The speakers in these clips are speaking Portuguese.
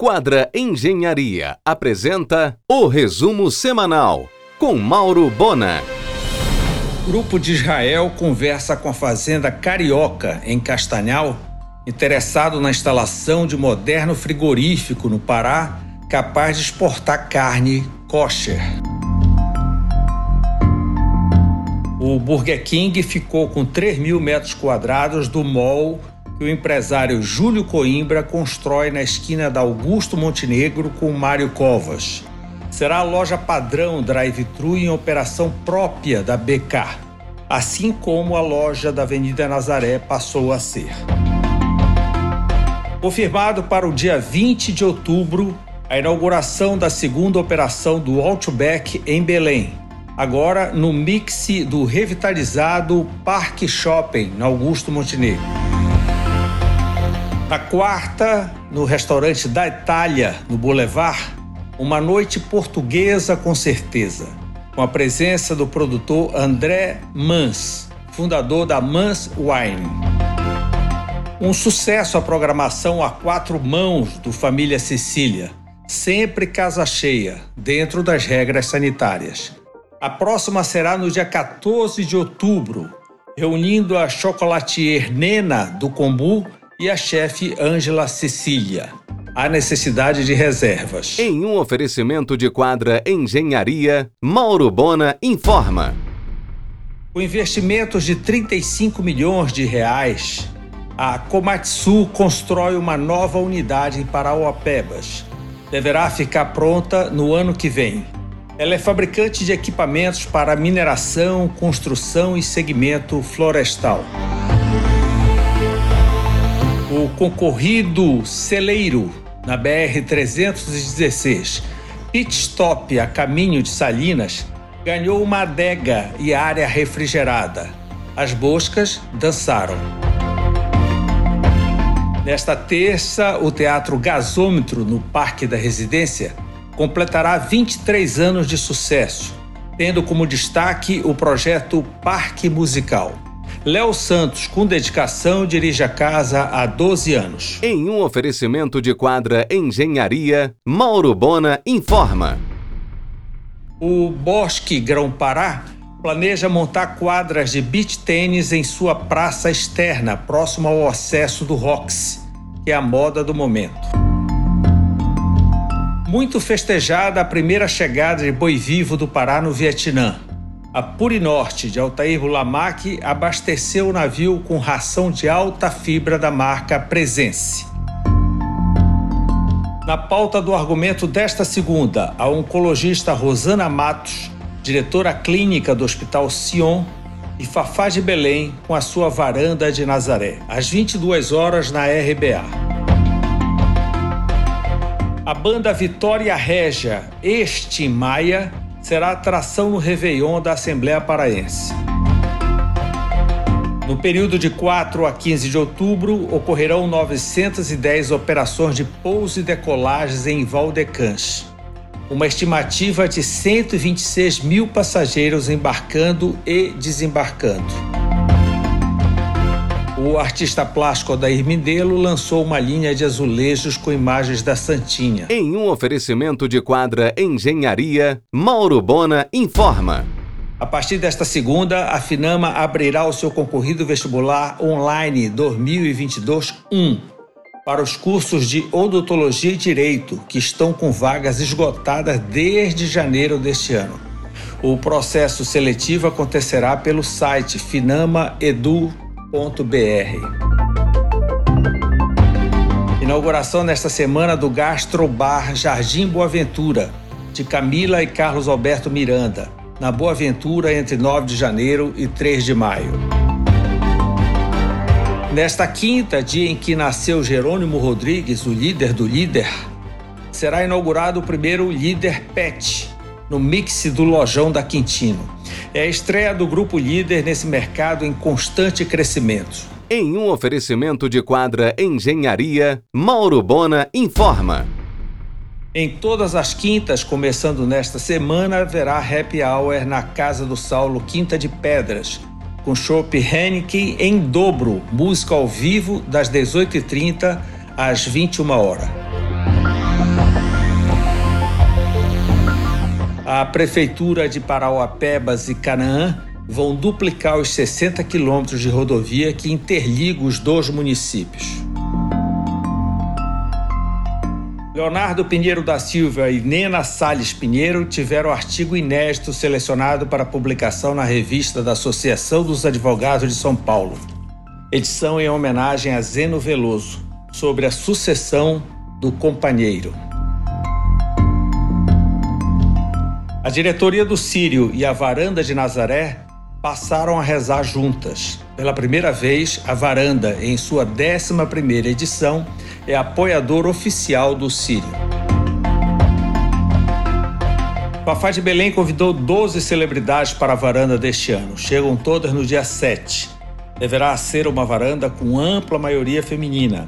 Quadra Engenharia apresenta o resumo semanal com Mauro Bona. Grupo de Israel conversa com a fazenda Carioca em Castanhal, interessado na instalação de moderno frigorífico no Pará, capaz de exportar carne kosher. O Burger King ficou com 3 mil metros quadrados do mall que o empresário Júlio Coimbra constrói na esquina da Augusto Montenegro com Mário Covas. Será a loja padrão drive-thru em operação própria da BK, assim como a loja da Avenida Nazaré passou a ser. Confirmado para o dia 20 de outubro, a inauguração da segunda operação do Outback em Belém, agora no mix do revitalizado Parque Shopping na Augusto Montenegro. Na quarta, no restaurante da Itália, no Boulevard, uma noite portuguesa com certeza, com a presença do produtor André Mans, fundador da Mans Wine. Um sucesso a programação a quatro mãos do Família Cecília, sempre casa cheia, dentro das regras sanitárias. A próxima será no dia 14 de outubro, reunindo a chocolatier Nena do Combu e a chefe Ângela Cecília. Há necessidade de reservas. Em um oferecimento de quadra Engenharia, Mauro Bona informa. Com investimentos de 35 milhões de reais, a Komatsu constrói uma nova unidade em Parauapebas. Deverá ficar pronta no ano que vem. Ela é fabricante de equipamentos para mineração, construção e segmento florestal o concorrido Celeiro na BR-316, pit stop a caminho de Salinas, ganhou uma adega e área refrigerada. As boscas dançaram. Nesta terça, o Teatro Gasômetro, no Parque da Residência, completará 23 anos de sucesso, tendo como destaque o projeto Parque Musical. Léo Santos, com dedicação, dirige a casa há 12 anos. Em um oferecimento de quadra Engenharia, Mauro Bona informa. O Bosque Grão-Pará planeja montar quadras de beach tênis em sua praça externa, próximo ao acesso do Rox, que é a moda do momento. Muito festejada a primeira chegada de boi vivo do Pará no Vietnã. A Purinorte de Altair Lamac abasteceu o navio com ração de alta fibra da marca Presence. Na pauta do argumento desta segunda, a oncologista Rosana Matos, diretora clínica do Hospital Sion, e Fafá de Belém com a sua varanda de Nazaré, às 22 horas na RBA. A banda Vitória Régia, este Maia, será atração no Réveillon da Assembleia Paraense. No período de 4 a 15 de outubro, ocorrerão 910 operações de pouso e decolagens em Valdecans. Uma estimativa de 126 mil passageiros embarcando e desembarcando. O artista plástico Odair Mindelo lançou uma linha de azulejos com imagens da Santinha. Em um oferecimento de quadra Engenharia, Mauro Bona informa. A partir desta segunda, a Finama abrirá o seu concorrido vestibular online 2022-1 para os cursos de odontologia e direito, que estão com vagas esgotadas desde janeiro deste ano. O processo seletivo acontecerá pelo site finama.edu.br Inauguração nesta semana do Gastrobar Jardim Boa Ventura, de Camila e Carlos Alberto Miranda, na Boa Ventura entre 9 de janeiro e 3 de maio. Nesta quinta, dia em que nasceu Jerônimo Rodrigues, o líder do líder, será inaugurado o primeiro Líder Pet, no mix do Lojão da Quintino. É a estreia do grupo líder nesse mercado em constante crescimento. Em um oferecimento de quadra Engenharia, Mauro Bona informa. Em todas as quintas, começando nesta semana, haverá happy hour na Casa do Saulo Quinta de Pedras, com chopp Henneken em dobro, música ao vivo das 18h30 às 21 horas. A Prefeitura de Parauapebas e Canaã vão duplicar os 60 quilômetros de rodovia que interligam os dois municípios. Leonardo Pinheiro da Silva e Nena Salles Pinheiro tiveram artigo inédito selecionado para publicação na revista da Associação dos Advogados de São Paulo. Edição em homenagem a Zeno Veloso, sobre a sucessão do companheiro. A diretoria do Sírio e a varanda de Nazaré passaram a rezar juntas. Pela primeira vez, a varanda, em sua 11ª edição, é apoiador oficial do Sírio. Fafá de Belém convidou 12 celebridades para a varanda deste ano. Chegam todas no dia 7. Deverá ser uma varanda com ampla maioria feminina.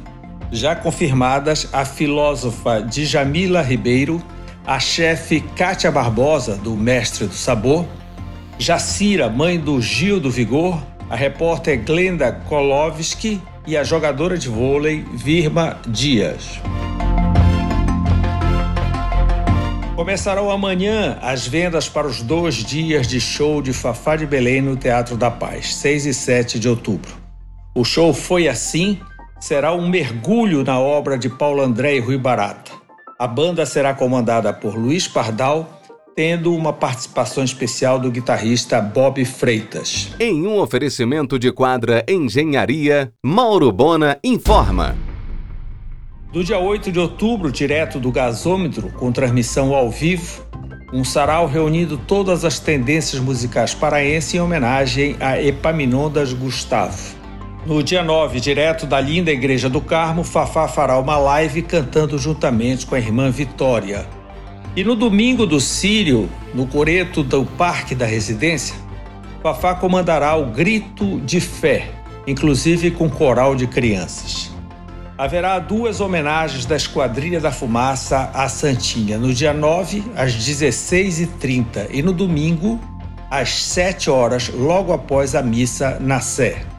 Já confirmadas a filósofa Djamila Ribeiro, a chefe Kátia Barbosa, do Mestre do Sabor, Jacira, mãe do Gil do Vigor, a repórter Glenda Kolovski e a jogadora de vôlei Virma Dias. Começarão amanhã as vendas para os dois dias de show de Fafá de Belém no Teatro da Paz, 6 e 7 de outubro. O show Foi Assim será um mergulho na obra de Paulo André e Rui Barata. A banda será comandada por Luiz Pardal tendo uma participação especial do guitarrista Bob Freitas. Em um oferecimento de quadra Engenharia, Mauro Bona informa. Do dia 8 de outubro, direto do gasômetro, com transmissão ao vivo, um sarau reunindo todas as tendências musicais paraenses em homenagem a Epaminondas Gustavo. No dia 9, direto da linda Igreja do Carmo, Fafá fará uma live cantando juntamente com a irmã Vitória, e no domingo do Sírio, no coreto do Parque da Residência, Fafá comandará o Grito de Fé, inclusive com coral de crianças. Haverá duas homenagens da Esquadrilha da Fumaça à Santinha, no dia 9, às 16h30 e no domingo, às 7 horas, logo após a missa na Sé.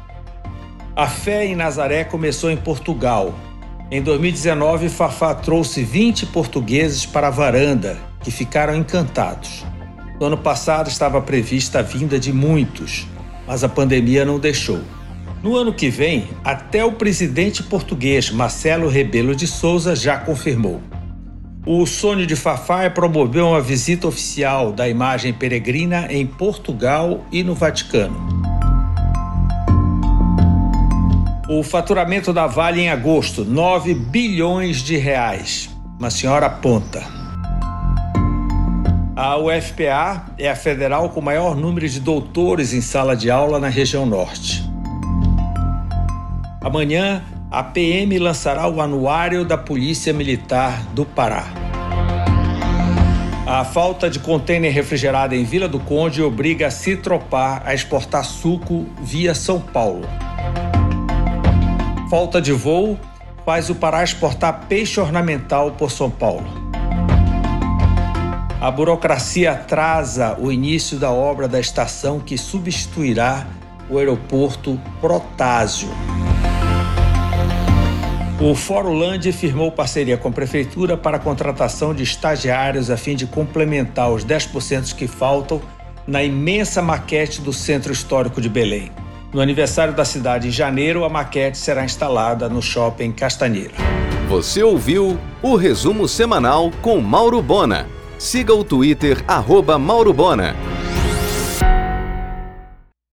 A fé em Nazaré começou em Portugal, em 2019, Fafá trouxe 20 portugueses para a varanda, que ficaram encantados. No ano passado estava prevista a vinda de muitos, mas a pandemia não deixou. No ano que vem, até o presidente português Marcelo Rebelo de Souza já confirmou. O sonho de Fafá é promover uma visita oficial da imagem peregrina em Portugal e no Vaticano. O faturamento da Vale em agosto, 9 bilhões de reais. Uma senhora aponta. A UFPA é a federal com maior número de doutores em sala de aula na região norte. Amanhã, a PM lançará o Anuário da Polícia Militar do Pará. A falta de contêiner refrigerado em Vila do Conde obriga a Citropar a exportar suco via São Paulo falta de voo faz o Pará exportar peixe ornamental por São Paulo. A burocracia atrasa o início da obra da estação que substituirá o aeroporto Protásio. O Fórum Land firmou parceria com a Prefeitura para a contratação de estagiários a fim de complementar os 10% que faltam na imensa maquete do Centro Histórico de Belém. No aniversário da cidade em janeiro, a maquete será instalada no shopping Castanheira. Você ouviu o resumo semanal com Mauro Bona. Siga o Twitter, arroba Mauro Bona.